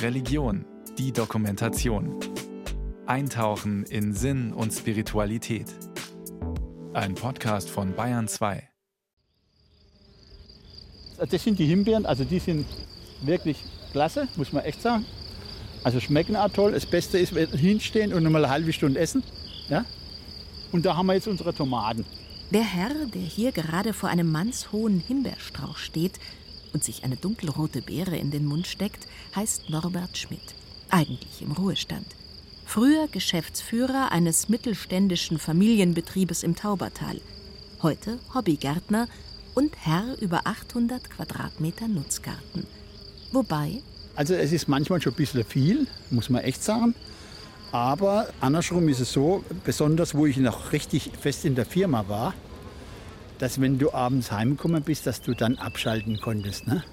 Religion, die Dokumentation. Eintauchen in Sinn und Spiritualität. Ein Podcast von Bayern 2. Das sind die Himbeeren, also die sind wirklich klasse, muss man echt sagen. Also schmecken auch toll. Das Beste ist, wenn wir hinstehen und nochmal eine halbe Stunde essen. Ja? Und da haben wir jetzt unsere Tomaten. Der Herr, der hier gerade vor einem mannshohen Himbeerstrauch steht und sich eine dunkelrote Beere in den Mund steckt, heißt Norbert Schmidt. Eigentlich im Ruhestand. Früher Geschäftsführer eines mittelständischen Familienbetriebes im Taubertal. Heute Hobbygärtner und Herr über 800 Quadratmeter Nutzgarten. Wobei. Also, es ist manchmal schon ein bisschen viel, muss man echt sagen. Aber andersrum ist es so, besonders wo ich noch richtig fest in der Firma war, dass wenn du abends heimgekommen bist, dass du dann abschalten konntest. Ne?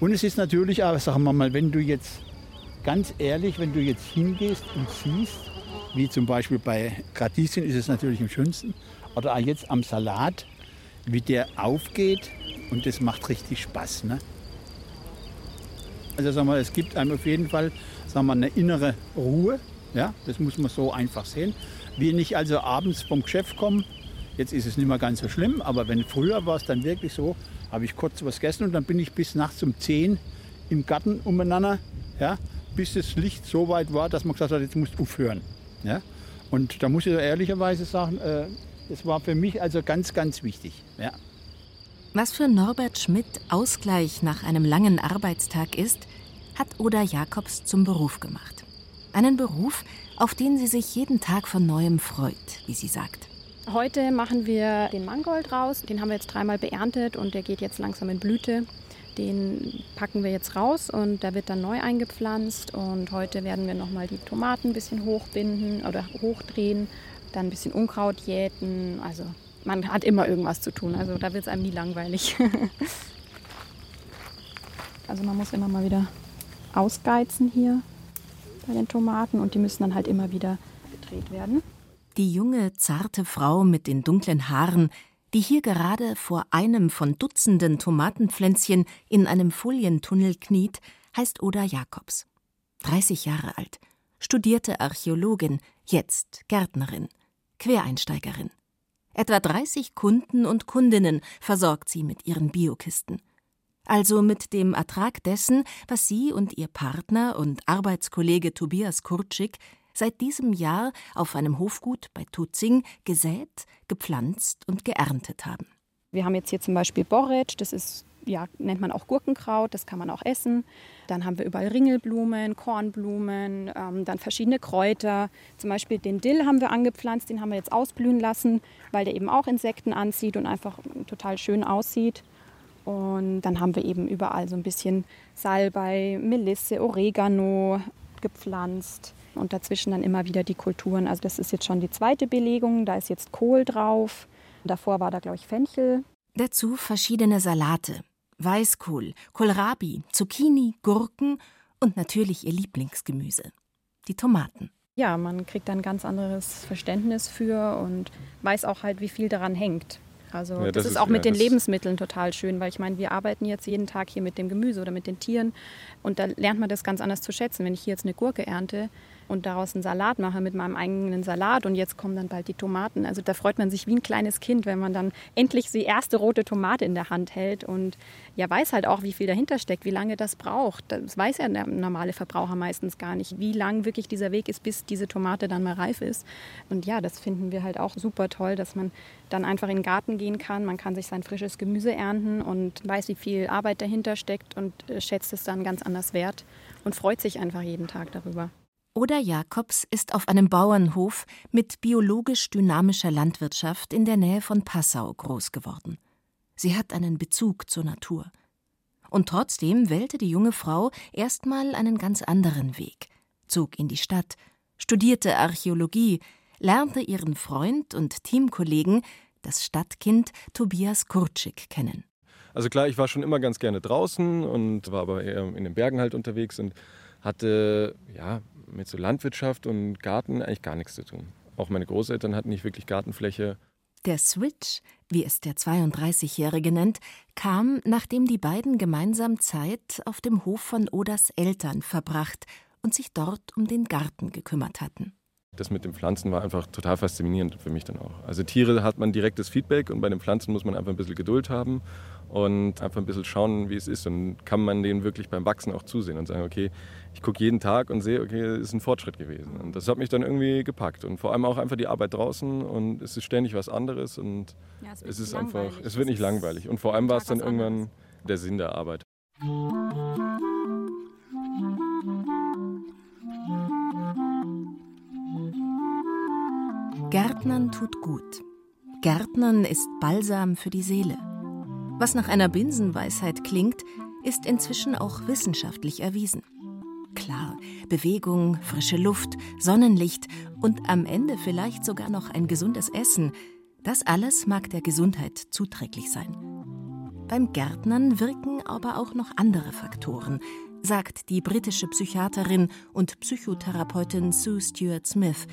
Und es ist natürlich auch, sagen wir mal, wenn du jetzt ganz ehrlich, wenn du jetzt hingehst und siehst, wie zum Beispiel bei Radieschen ist es natürlich am schönsten, oder auch jetzt am Salat, wie der aufgeht und das macht richtig Spaß. Ne? Also sagen wir, es gibt einem auf jeden Fall sagen wir, eine innere Ruhe. Ja, das muss man so einfach sehen. Wie ich also abends vom Geschäft komme, jetzt ist es nicht mehr ganz so schlimm, aber wenn früher war es dann wirklich so, habe ich kurz was gegessen und dann bin ich bis nachts um 10 im Garten umeinander, ja, bis das Licht so weit war, dass man gesagt hat, jetzt musst du aufhören. Ja? Und da muss ich ehrlicherweise sagen, äh, das war für mich also ganz, ganz wichtig. Ja. Was für Norbert Schmidt Ausgleich nach einem langen Arbeitstag ist, hat Oda Jakobs zum Beruf gemacht. Einen Beruf, auf den sie sich jeden Tag von neuem freut, wie sie sagt. Heute machen wir den Mangold raus. Den haben wir jetzt dreimal beerntet und der geht jetzt langsam in Blüte. Den packen wir jetzt raus und der wird dann neu eingepflanzt. Und heute werden wir nochmal die Tomaten ein bisschen hochbinden oder hochdrehen, dann ein bisschen Unkraut jäten. Also man hat immer irgendwas zu tun. Also da wird es einem nie langweilig. also man muss immer mal wieder ausgeizen hier bei den Tomaten und die müssen dann halt immer wieder gedreht werden. Die junge, zarte Frau mit den dunklen Haaren, die hier gerade vor einem von Dutzenden Tomatenpflänzchen in einem Folientunnel kniet, heißt Oda Jakobs. 30 Jahre alt, studierte Archäologin, jetzt Gärtnerin, Quereinsteigerin. Etwa 30 Kunden und Kundinnen versorgt sie mit ihren Biokisten also mit dem Ertrag dessen, was sie und ihr Partner und Arbeitskollege Tobias Kurczyk seit diesem Jahr auf einem Hofgut bei Tutzing gesät, gepflanzt und geerntet haben. Wir haben jetzt hier zum Beispiel Borretsch, das ist ja, nennt man auch Gurkenkraut, das kann man auch essen. Dann haben wir überall Ringelblumen, Kornblumen, ähm, dann verschiedene Kräuter. Zum Beispiel den Dill haben wir angepflanzt, den haben wir jetzt ausblühen lassen, weil der eben auch Insekten anzieht und einfach total schön aussieht. Und dann haben wir eben überall so ein bisschen Salbei, Melisse, Oregano gepflanzt und dazwischen dann immer wieder die Kulturen. Also das ist jetzt schon die zweite Belegung, da ist jetzt Kohl drauf. Davor war da, glaube ich, Fenchel. Dazu verschiedene Salate. Weißkohl, Kohlrabi, Zucchini, Gurken und natürlich ihr Lieblingsgemüse, die Tomaten. Ja, man kriegt ein ganz anderes Verständnis für und weiß auch halt, wie viel daran hängt. Also ja, das, das, ist auch mit ja, den Lebensmitteln total schön, weil ich meine, wir arbeiten jetzt jeden Tag hier mit dem Gemüse oder mit den Tieren und da lernt man das ganz anders zu schätzen. Wenn ich hier jetzt eine Gurke ernte, und daraus einen Salat mache mit meinem eigenen Salat und jetzt kommen dann bald die Tomaten. Also da freut man sich wie ein kleines Kind, wenn man dann endlich die erste rote Tomate in der Hand hält und ja weiß halt auch, wie viel dahinter steckt, wie lange das braucht. Das weiß ja der normale Verbraucher meistens gar nicht, wie lang wirklich dieser Weg ist, bis diese Tomate dann mal reif ist. Und ja, das finden wir halt auch super toll, dass man dann einfach in den Garten gehen kann, man kann sich sein frisches Gemüse ernten und weiß, wie viel Arbeit dahinter steckt und äh, schätzt es dann ganz anders wert und freut sich einfach jeden Tag darüber. Oda Jakobs ist auf einem Bauernhof mit biologisch dynamischer Landwirtschaft in der Nähe von Passau groß geworden. Sie hat einen Bezug zur Natur. Und trotzdem wählte die junge Frau erstmal einen ganz anderen Weg, zog in die Stadt, studierte Archäologie, lernte ihren Freund und Teamkollegen, das Stadtkind Tobias Kurczyk, kennen. Also klar, ich war schon immer ganz gerne draußen und war aber eher in den Bergen halt unterwegs und hatte ja mit so Landwirtschaft und Garten eigentlich gar nichts zu tun. Auch meine Großeltern hatten nicht wirklich Gartenfläche. Der Switch, wie es der 32-Jährige nennt, kam, nachdem die beiden gemeinsam Zeit auf dem Hof von Odas Eltern verbracht und sich dort um den Garten gekümmert hatten. Das mit den Pflanzen war einfach total faszinierend für mich dann auch. Also Tiere hat man direktes Feedback und bei den Pflanzen muss man einfach ein bisschen Geduld haben und einfach ein bisschen schauen, wie es ist. Und kann man denen wirklich beim Wachsen auch zusehen und sagen, okay, ich gucke jeden Tag und sehe, okay, es ist ein Fortschritt gewesen. Und das hat mich dann irgendwie gepackt. Und vor allem auch einfach die Arbeit draußen und es ist ständig was anderes und ja, es, es ist einfach, es wird nicht langweilig. Und vor allem war es dann irgendwann anderes. der Sinn der Arbeit. Gärtnern tut gut. Gärtnern ist Balsam für die Seele. Was nach einer Binsenweisheit klingt, ist inzwischen auch wissenschaftlich erwiesen. Klar, Bewegung, frische Luft, Sonnenlicht und am Ende vielleicht sogar noch ein gesundes Essen, das alles mag der Gesundheit zuträglich sein. Beim Gärtnern wirken aber auch noch andere Faktoren, sagt die britische Psychiaterin und Psychotherapeutin Sue Stuart Smith,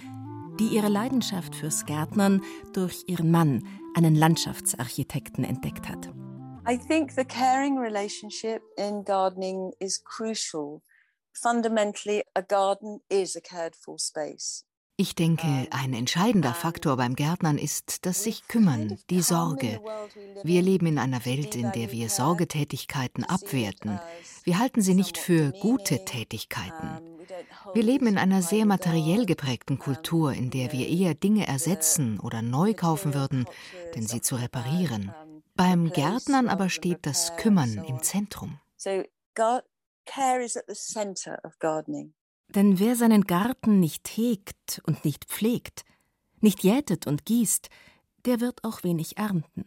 die ihre Leidenschaft fürs Gärtnern durch ihren Mann, einen Landschaftsarchitekten, entdeckt hat. I think the caring relationship in gardening is crucial. Fundamentally, a garden is a cared for space. Ich denke, ein entscheidender Faktor beim Gärtnern ist das sich kümmern, die Sorge. Wir leben in einer Welt, in der wir Sorgetätigkeiten abwerten. Wir halten sie nicht für gute Tätigkeiten. Wir leben in einer sehr materiell geprägten Kultur, in der wir eher Dinge ersetzen oder neu kaufen würden, denn sie zu reparieren. Beim Gärtnern aber steht das Kümmern im Zentrum. Denn wer seinen Garten nicht hegt und nicht pflegt, nicht jätet und gießt, der wird auch wenig ernten.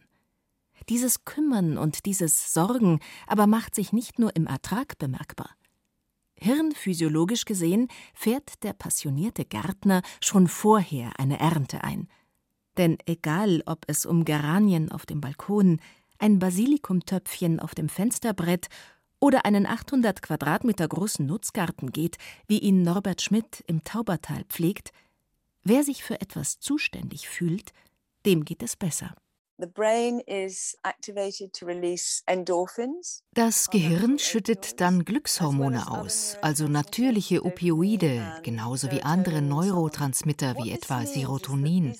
Dieses Kümmern und dieses Sorgen aber macht sich nicht nur im Ertrag bemerkbar. Hirnphysiologisch gesehen fährt der passionierte Gärtner schon vorher eine Ernte ein. Denn egal, ob es um Geranien auf dem Balkon, ein Basilikumtöpfchen auf dem Fensterbrett oder einen 800 Quadratmeter großen Nutzgarten geht, wie ihn Norbert Schmidt im Taubertal pflegt, wer sich für etwas zuständig fühlt, dem geht es besser. Das Gehirn schüttet dann Glückshormone aus, also natürliche Opioide, genauso wie andere Neurotransmitter wie etwa Serotonin.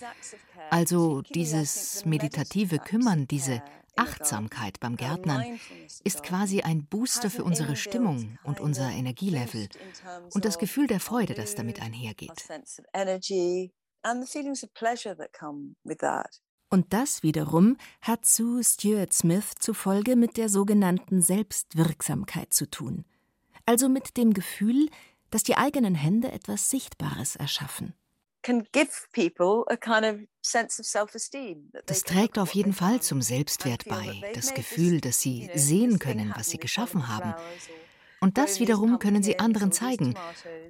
Also dieses meditative Kümmern, diese Achtsamkeit beim Gärtnern ist quasi ein Booster für unsere Stimmung und unser Energielevel und das Gefühl der Freude, das damit einhergeht. Und das wiederum hat Sue Stuart Smith zufolge mit der sogenannten Selbstwirksamkeit zu tun, also mit dem Gefühl, dass die eigenen Hände etwas Sichtbares erschaffen. Das trägt auf jeden Fall zum Selbstwert bei, das Gefühl, dass sie sehen können, was sie geschaffen haben. Und das wiederum können sie anderen zeigen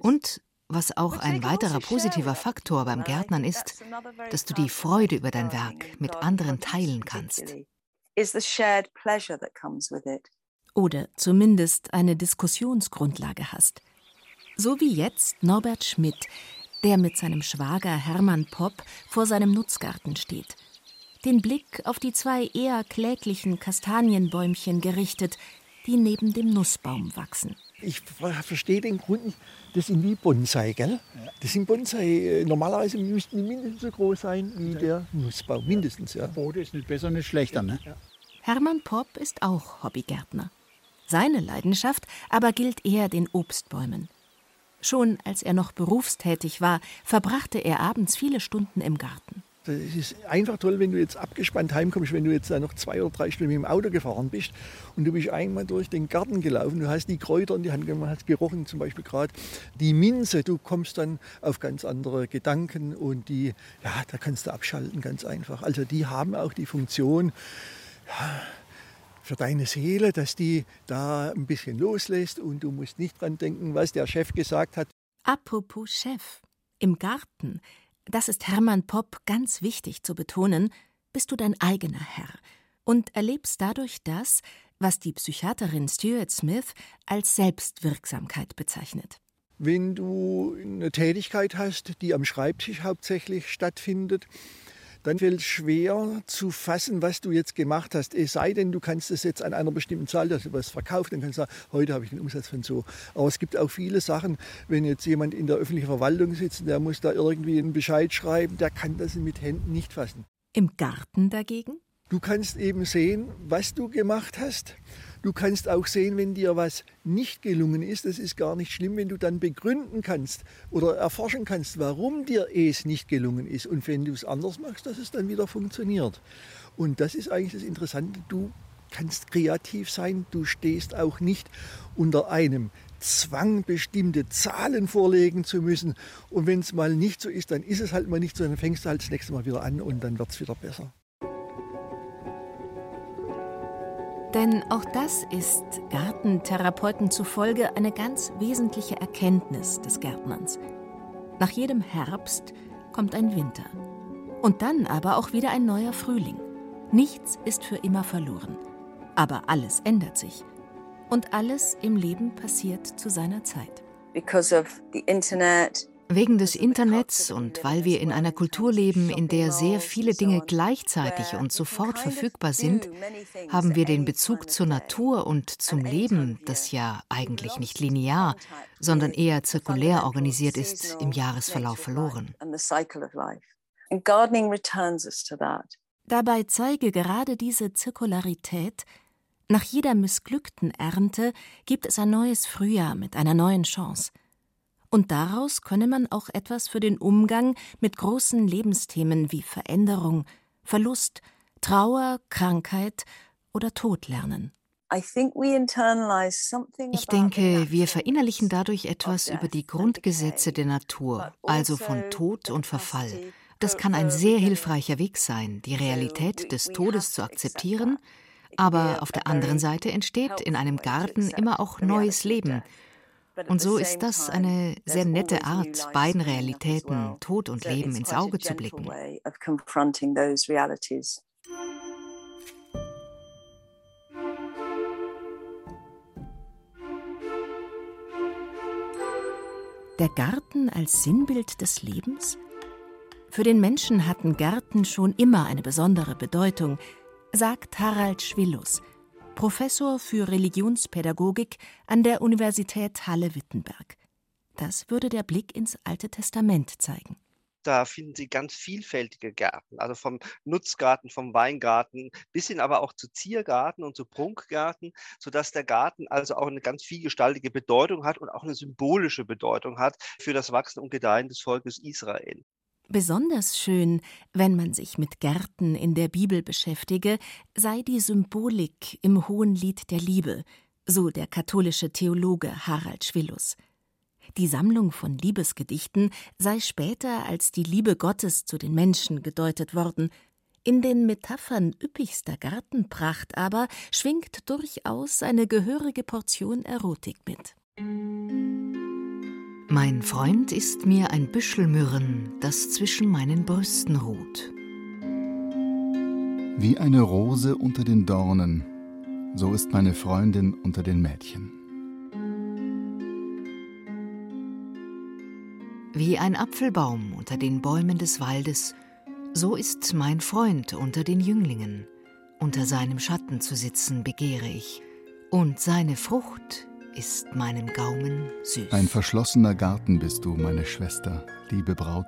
und was auch ein weiterer positiver Faktor beim Gärtnern ist, dass du die Freude über dein Werk mit anderen teilen kannst. Oder zumindest eine Diskussionsgrundlage hast. So wie jetzt Norbert Schmidt, der mit seinem Schwager Hermann Popp vor seinem Nutzgarten steht. Den Blick auf die zwei eher kläglichen Kastanienbäumchen gerichtet, die neben dem Nussbaum wachsen. Ich verstehe den Grund. Das sind wie Bonsai, gell? Das sind Bonsai. Äh, normalerweise müssten die mindestens so groß sein wie der Nussbaum. Mindestens, ja. Boden ist nicht besser, nicht schlechter, ne? Hermann Popp ist auch Hobbygärtner. Seine Leidenschaft aber gilt eher den Obstbäumen. Schon als er noch berufstätig war, verbrachte er abends viele Stunden im Garten. Es ist einfach toll, wenn du jetzt abgespannt heimkommst, wenn du jetzt noch zwei oder drei Stunden mit dem Auto gefahren bist und du bist einmal durch den Garten gelaufen, du hast die Kräuter in die Hand genommen, hast gerochen, zum Beispiel gerade die Minze, du kommst dann auf ganz andere Gedanken und die, ja, da kannst du abschalten ganz einfach. Also die haben auch die Funktion, ja, für deine Seele, dass die da ein bisschen loslässt und du musst nicht dran denken, was der Chef gesagt hat. Apropos Chef, im Garten das ist Hermann Popp ganz wichtig zu betonen, bist du dein eigener Herr und erlebst dadurch das, was die Psychiaterin Stuart Smith als Selbstwirksamkeit bezeichnet. Wenn du eine Tätigkeit hast, die am Schreibtisch hauptsächlich stattfindet, dann fällt es schwer zu fassen, was du jetzt gemacht hast. Es sei denn, du kannst es jetzt an einer bestimmten Zahl, dass du was verkauft, dann kannst du sagen, heute habe ich einen Umsatz von so. Aber es gibt auch viele Sachen, wenn jetzt jemand in der öffentlichen Verwaltung sitzt, der muss da irgendwie einen Bescheid schreiben, der kann das mit Händen nicht fassen. Im Garten dagegen? Du kannst eben sehen, was du gemacht hast. Du kannst auch sehen, wenn dir was nicht gelungen ist. Das ist gar nicht schlimm, wenn du dann begründen kannst oder erforschen kannst, warum dir es nicht gelungen ist. Und wenn du es anders machst, dass es dann wieder funktioniert. Und das ist eigentlich das Interessante. Du kannst kreativ sein. Du stehst auch nicht unter einem Zwang, bestimmte Zahlen vorlegen zu müssen. Und wenn es mal nicht so ist, dann ist es halt mal nicht so. Dann fängst du halt das nächste Mal wieder an und dann wird es wieder besser. Denn auch das ist Gartentherapeuten zufolge eine ganz wesentliche Erkenntnis des Gärtnerns. Nach jedem Herbst kommt ein Winter. Und dann aber auch wieder ein neuer Frühling. Nichts ist für immer verloren. Aber alles ändert sich. Und alles im Leben passiert zu seiner Zeit. Because of the internet, Wegen des Internets und weil wir in einer Kultur leben, in der sehr viele Dinge gleichzeitig und sofort verfügbar sind, haben wir den Bezug zur Natur und zum Leben, das ja eigentlich nicht linear, sondern eher zirkulär organisiert ist, im Jahresverlauf verloren. Dabei zeige gerade diese Zirkularität, nach jeder missglückten Ernte gibt es ein neues Frühjahr mit einer neuen Chance – und daraus könne man auch etwas für den Umgang mit großen Lebensthemen wie Veränderung, Verlust, Trauer, Krankheit oder Tod lernen. Ich denke, wir verinnerlichen dadurch etwas über die Grundgesetze der Natur, also von Tod und Verfall. Das kann ein sehr hilfreicher Weg sein, die Realität des Todes zu akzeptieren, aber auf der anderen Seite entsteht in einem Garten immer auch neues Leben, und so ist das eine sehr nette Art, beiden Realitäten, Tod und Leben, ins Auge zu blicken. Der Garten als Sinnbild des Lebens? Für den Menschen hatten Gärten schon immer eine besondere Bedeutung, sagt Harald Schwillus, Professor für Religionspädagogik an der Universität Halle-Wittenberg. Das würde der Blick ins Alte Testament zeigen. Da finden Sie ganz vielfältige Gärten, also vom Nutzgarten, vom Weingarten bis hin aber auch zu Ziergarten und zu Prunkgarten, sodass der Garten also auch eine ganz vielgestaltige Bedeutung hat und auch eine symbolische Bedeutung hat für das Wachsen und Gedeihen des Volkes Israel. Besonders schön, wenn man sich mit Gärten in der Bibel beschäftige, sei die Symbolik im Hohenlied der Liebe, so der katholische Theologe Harald Schwillus. Die Sammlung von Liebesgedichten sei später als die Liebe Gottes zu den Menschen gedeutet worden. In den Metaphern üppigster Gartenpracht aber schwingt durchaus eine gehörige Portion Erotik mit. Mein Freund ist mir ein Büschel Myrrhen, das zwischen meinen Brüsten ruht. Wie eine Rose unter den Dornen, so ist meine Freundin unter den Mädchen. Wie ein Apfelbaum unter den Bäumen des Waldes, so ist mein Freund unter den Jünglingen. Unter seinem Schatten zu sitzen begehre ich, und seine Frucht ist meinem Gaumen süß. Ein verschlossener Garten bist du, meine Schwester, liebe Braut.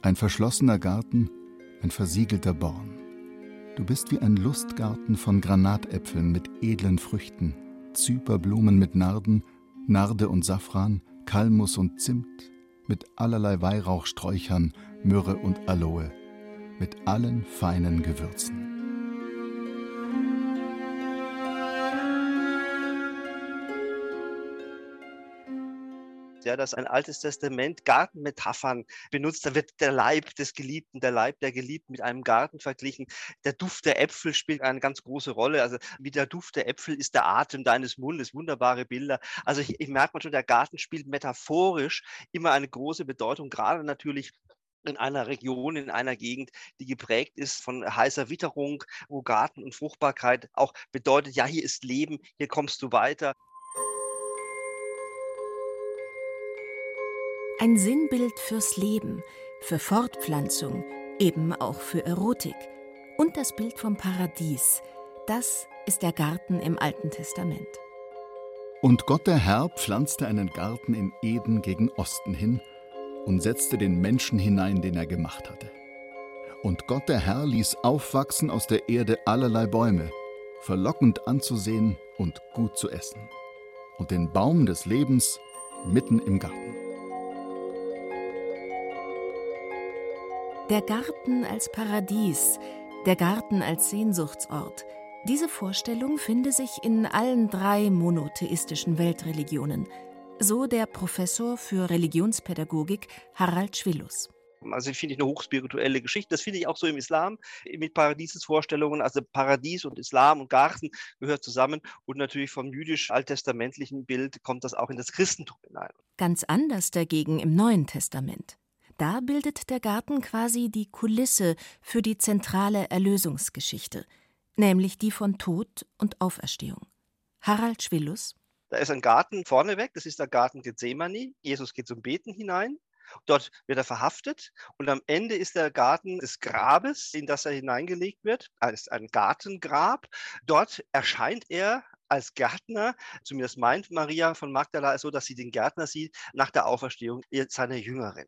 Ein verschlossener Garten, ein versiegelter Born. Du bist wie ein Lustgarten von Granatäpfeln mit edlen Früchten, Zyperblumen mit Narden, Narde und Safran, Kalmus und Zimt, mit allerlei Weihrauchsträuchern, Myrrhe und Aloe, mit allen feinen Gewürzen. Ja, dass ein altes Testament Gartenmetaphern benutzt. Da wird der Leib des Geliebten, der Leib der Geliebten mit einem Garten verglichen. Der Duft der Äpfel spielt eine ganz große Rolle. Also wie der Duft der Äpfel ist der Atem deines Mundes. Wunderbare Bilder. Also ich, ich merke schon, der Garten spielt metaphorisch immer eine große Bedeutung, gerade natürlich in einer Region, in einer Gegend, die geprägt ist von heißer Witterung, wo Garten und Fruchtbarkeit auch bedeutet, ja, hier ist Leben, hier kommst du weiter. Ein Sinnbild fürs Leben, für Fortpflanzung, eben auch für Erotik. Und das Bild vom Paradies, das ist der Garten im Alten Testament. Und Gott der Herr pflanzte einen Garten in Eden gegen Osten hin und setzte den Menschen hinein, den er gemacht hatte. Und Gott der Herr ließ aufwachsen aus der Erde allerlei Bäume, verlockend anzusehen und gut zu essen, und den Baum des Lebens mitten im Garten. Der Garten als Paradies, der Garten als Sehnsuchtsort, diese Vorstellung finde sich in allen drei monotheistischen Weltreligionen, so der Professor für Religionspädagogik Harald Schwillus. Also finde ich eine hochspirituelle Geschichte. Das finde ich auch so im Islam mit Paradiesesvorstellungen. Also Paradies und Islam und Garten gehört zusammen. Und natürlich vom jüdisch-alttestamentlichen Bild kommt das auch in das Christentum hinein. Ganz anders dagegen im Neuen Testament. Da bildet der Garten quasi die Kulisse für die zentrale Erlösungsgeschichte, nämlich die von Tod und Auferstehung. Harald Schwillus. Da ist ein Garten vorneweg, das ist der Garten Gethsemane. Jesus geht zum Beten hinein Dort wird er verhaftet und am Ende ist der Garten des Grabes, in das er hineingelegt wird, als ein Gartengrab. Dort erscheint er als Gärtner, zumindest meint Maria von Magdala so, dass sie den Gärtner sieht nach der Auferstehung seiner Jüngerin.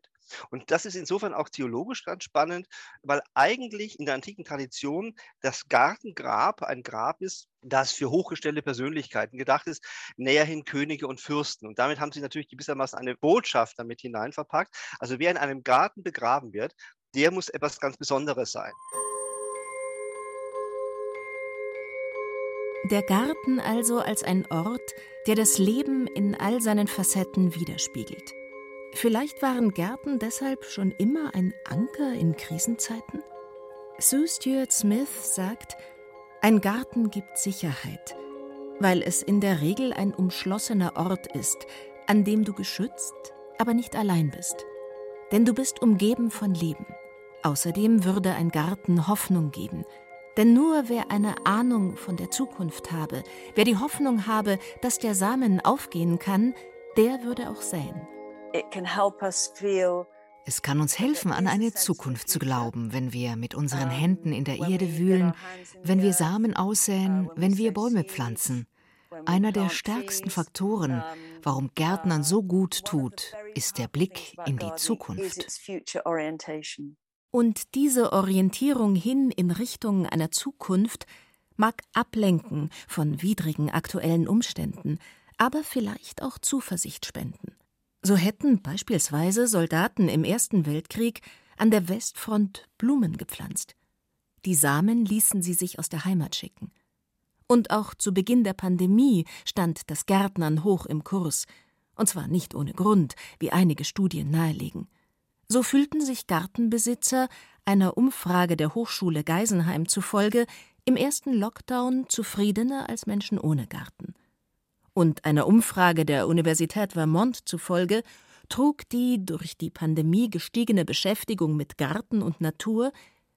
Und das ist insofern auch theologisch ganz spannend, weil eigentlich in der antiken Tradition das Gartengrab ein Grab ist, das für hochgestellte Persönlichkeiten gedacht ist, näherhin Könige und Fürsten. Und damit haben sie natürlich gewissermaßen eine Botschaft damit hineinverpackt. Also wer in einem Garten begraben wird, der muss etwas ganz Besonderes sein. Der Garten also als ein Ort, der das Leben in all seinen Facetten widerspiegelt. Vielleicht waren Gärten deshalb schon immer ein Anker in Krisenzeiten? Sue Stuart Smith sagt, ein Garten gibt Sicherheit, weil es in der Regel ein umschlossener Ort ist, an dem du geschützt, aber nicht allein bist. Denn du bist umgeben von Leben. Außerdem würde ein Garten Hoffnung geben, denn nur wer eine Ahnung von der Zukunft habe, wer die Hoffnung habe, dass der Samen aufgehen kann, der würde auch säen. Es kann uns helfen, an eine Zukunft zu glauben, wenn wir mit unseren Händen in der Erde wühlen, wenn wir Samen aussäen, wenn wir Bäume pflanzen. Einer der stärksten Faktoren, warum Gärtnern so gut tut, ist der Blick in die Zukunft. Und diese Orientierung hin in Richtung einer Zukunft mag ablenken von widrigen aktuellen Umständen, aber vielleicht auch Zuversicht spenden. So hätten beispielsweise Soldaten im Ersten Weltkrieg an der Westfront Blumen gepflanzt. Die Samen ließen sie sich aus der Heimat schicken. Und auch zu Beginn der Pandemie stand das Gärtnern hoch im Kurs, und zwar nicht ohne Grund, wie einige Studien nahelegen. So fühlten sich Gartenbesitzer einer Umfrage der Hochschule Geisenheim zufolge im ersten Lockdown zufriedener als Menschen ohne Garten. Und einer Umfrage der Universität Vermont zufolge trug die durch die Pandemie gestiegene Beschäftigung mit Garten und Natur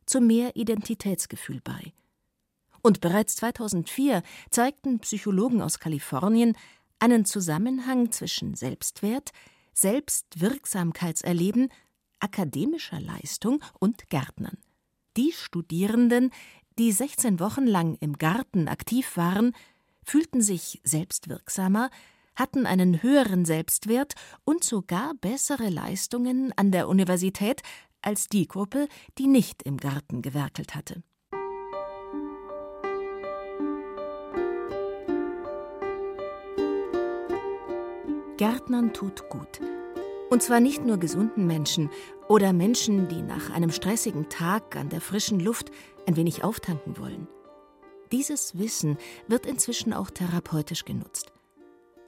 zu mehr Identitätsgefühl bei. Und bereits 2004 zeigten Psychologen aus Kalifornien einen Zusammenhang zwischen Selbstwert, Selbstwirksamkeitserleben akademischer Leistung und Gärtnern. Die Studierenden, die 16 Wochen lang im Garten aktiv waren, fühlten sich selbstwirksamer, hatten einen höheren Selbstwert und sogar bessere Leistungen an der Universität als die Gruppe, die nicht im Garten gewerkelt hatte. Gärtnern tut gut. Und zwar nicht nur gesunden Menschen oder Menschen, die nach einem stressigen Tag an der frischen Luft ein wenig auftanken wollen. Dieses Wissen wird inzwischen auch therapeutisch genutzt.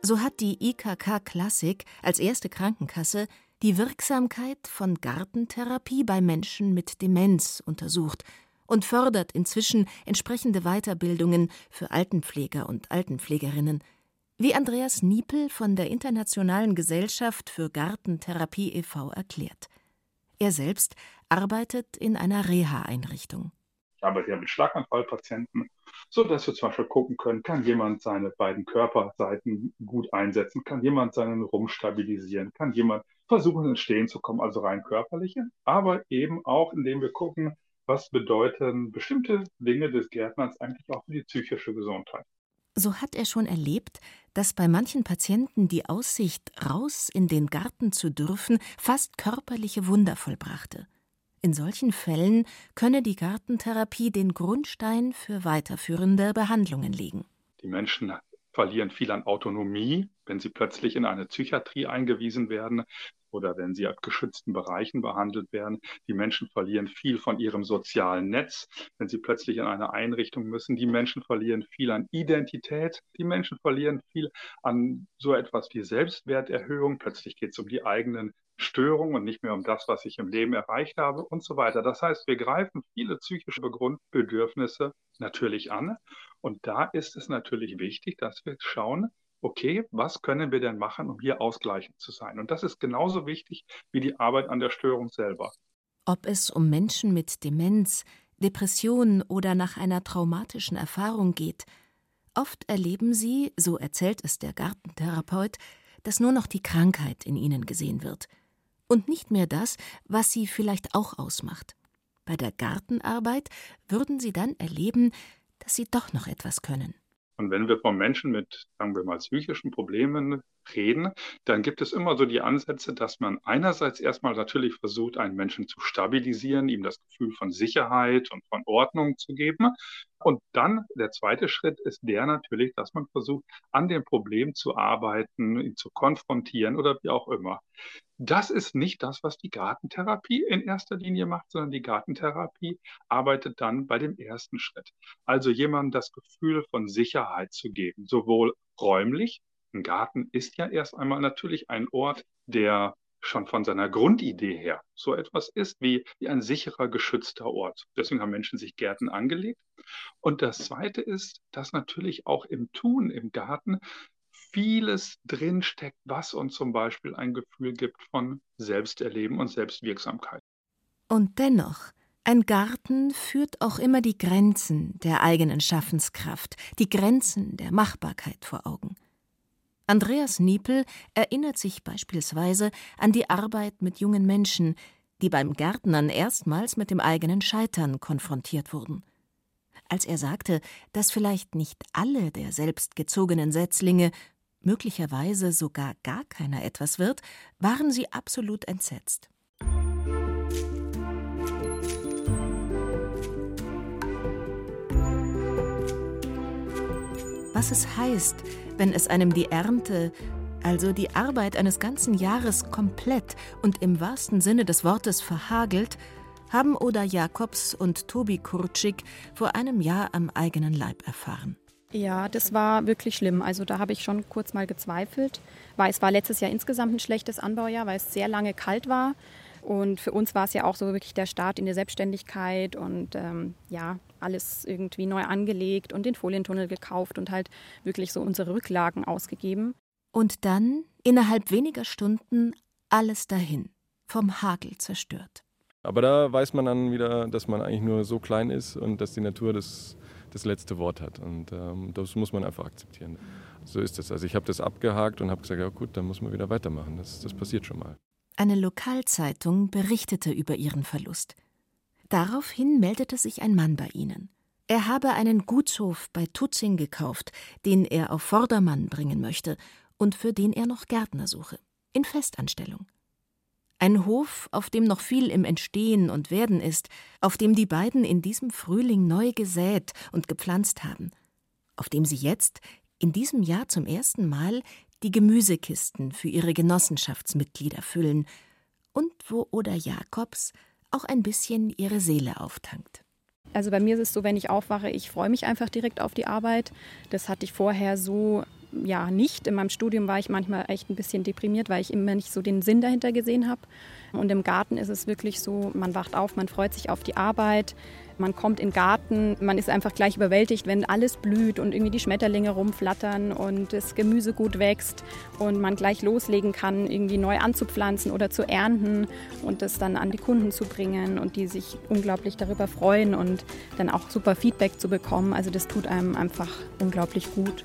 So hat die IKK Klassik als erste Krankenkasse die Wirksamkeit von Gartentherapie bei Menschen mit Demenz untersucht und fördert inzwischen entsprechende Weiterbildungen für Altenpfleger und Altenpflegerinnen – wie Andreas Niepel von der Internationalen Gesellschaft für Gartentherapie e.V. erklärt. Er selbst arbeitet in einer Reha-Einrichtung. Ich arbeite ja mit Schlaganfallpatienten, sodass wir zum Beispiel gucken können, kann jemand seine beiden Körperseiten gut einsetzen, kann jemand seinen Rumpf stabilisieren, kann jemand versuchen ins Stehen zu kommen, also rein körperliche, aber eben auch, indem wir gucken, was bedeuten bestimmte Dinge des Gärtners eigentlich auch für die psychische Gesundheit. So hat er schon erlebt, dass bei manchen Patienten die Aussicht, raus in den Garten zu dürfen, fast körperliche Wunder vollbrachte. In solchen Fällen könne die Gartentherapie den Grundstein für weiterführende Behandlungen legen. Die Menschen verlieren viel an Autonomie, wenn sie plötzlich in eine Psychiatrie eingewiesen werden oder wenn sie auf geschützten Bereichen behandelt werden. Die Menschen verlieren viel von ihrem sozialen Netz, wenn sie plötzlich in eine Einrichtung müssen. Die Menschen verlieren viel an Identität. Die Menschen verlieren viel an so etwas wie Selbstwerterhöhung. Plötzlich geht es um die eigenen Störungen und nicht mehr um das, was ich im Leben erreicht habe und so weiter. Das heißt, wir greifen viele psychische Grundbedürfnisse natürlich an. Und da ist es natürlich wichtig, dass wir schauen, okay, was können wir denn machen, um hier ausgleichend zu sein? Und das ist genauso wichtig wie die Arbeit an der Störung selber. Ob es um Menschen mit Demenz, Depressionen oder nach einer traumatischen Erfahrung geht, oft erleben sie, so erzählt es der Gartentherapeut, dass nur noch die Krankheit in ihnen gesehen wird und nicht mehr das, was sie vielleicht auch ausmacht. Bei der Gartenarbeit würden sie dann erleben, dass sie doch noch etwas können. Und wenn wir von Menschen mit, sagen wir mal, psychischen Problemen reden, dann gibt es immer so die Ansätze, dass man einerseits erstmal natürlich versucht, einen Menschen zu stabilisieren, ihm das Gefühl von Sicherheit und von Ordnung zu geben. Und dann der zweite Schritt ist der natürlich, dass man versucht, an dem Problem zu arbeiten, ihn zu konfrontieren oder wie auch immer. Das ist nicht das, was die Gartentherapie in erster Linie macht, sondern die Gartentherapie arbeitet dann bei dem ersten Schritt. Also jemandem das Gefühl von Sicherheit zu geben, sowohl räumlich, ein Garten ist ja erst einmal natürlich ein Ort, der schon von seiner Grundidee her so etwas ist wie, wie ein sicherer, geschützter Ort. Deswegen haben Menschen sich Gärten angelegt. Und das Zweite ist, dass natürlich auch im Tun im Garten vieles drinsteckt, was uns zum Beispiel ein Gefühl gibt von Selbsterleben und Selbstwirksamkeit. Und dennoch, ein Garten führt auch immer die Grenzen der eigenen Schaffenskraft, die Grenzen der Machbarkeit vor Augen. Andreas Niepel erinnert sich beispielsweise an die Arbeit mit jungen Menschen, die beim Gärtnern erstmals mit dem eigenen Scheitern konfrontiert wurden. Als er sagte, dass vielleicht nicht alle der selbstgezogenen Setzlinge, möglicherweise sogar gar keiner etwas wird, waren sie absolut entsetzt. Was es heißt, wenn es einem die Ernte, also die Arbeit eines ganzen Jahres komplett und im wahrsten Sinne des Wortes verhagelt, haben Oda Jakobs und Tobi Kurczyk vor einem Jahr am eigenen Leib erfahren. Ja, das war wirklich schlimm. Also da habe ich schon kurz mal gezweifelt, weil es war letztes Jahr insgesamt ein schlechtes Anbaujahr, weil es sehr lange kalt war. Und für uns war es ja auch so wirklich der Start in die Selbstständigkeit und ähm, ja, alles irgendwie neu angelegt und den Folientunnel gekauft und halt wirklich so unsere Rücklagen ausgegeben. Und dann, innerhalb weniger Stunden, alles dahin, vom Hagel zerstört. Aber da weiß man dann wieder, dass man eigentlich nur so klein ist und dass die Natur das, das letzte Wort hat. Und ähm, das muss man einfach akzeptieren. So ist es. Also ich habe das abgehakt und habe gesagt, ja gut, dann muss man wieder weitermachen. Das, das passiert schon mal. Eine Lokalzeitung berichtete über ihren Verlust. Daraufhin meldete sich ein Mann bei ihnen. Er habe einen Gutshof bei Tutzing gekauft, den er auf Vordermann bringen möchte und für den er noch Gärtner suche, in Festanstellung. Ein Hof, auf dem noch viel im Entstehen und Werden ist, auf dem die beiden in diesem Frühling neu gesät und gepflanzt haben, auf dem sie jetzt, in diesem Jahr zum ersten Mal, die Gemüsekisten für ihre Genossenschaftsmitglieder füllen und wo Oda Jakobs auch ein bisschen ihre Seele auftankt. Also bei mir ist es so, wenn ich aufwache, ich freue mich einfach direkt auf die Arbeit. Das hatte ich vorher so ja nicht. In meinem Studium war ich manchmal echt ein bisschen deprimiert, weil ich immer nicht so den Sinn dahinter gesehen habe. Und im Garten ist es wirklich so, man wacht auf, man freut sich auf die Arbeit, man kommt in den Garten, man ist einfach gleich überwältigt, wenn alles blüht und irgendwie die Schmetterlinge rumflattern und das Gemüse gut wächst und man gleich loslegen kann, irgendwie neu anzupflanzen oder zu ernten und das dann an die Kunden zu bringen und die sich unglaublich darüber freuen und dann auch super Feedback zu bekommen. Also das tut einem einfach unglaublich gut.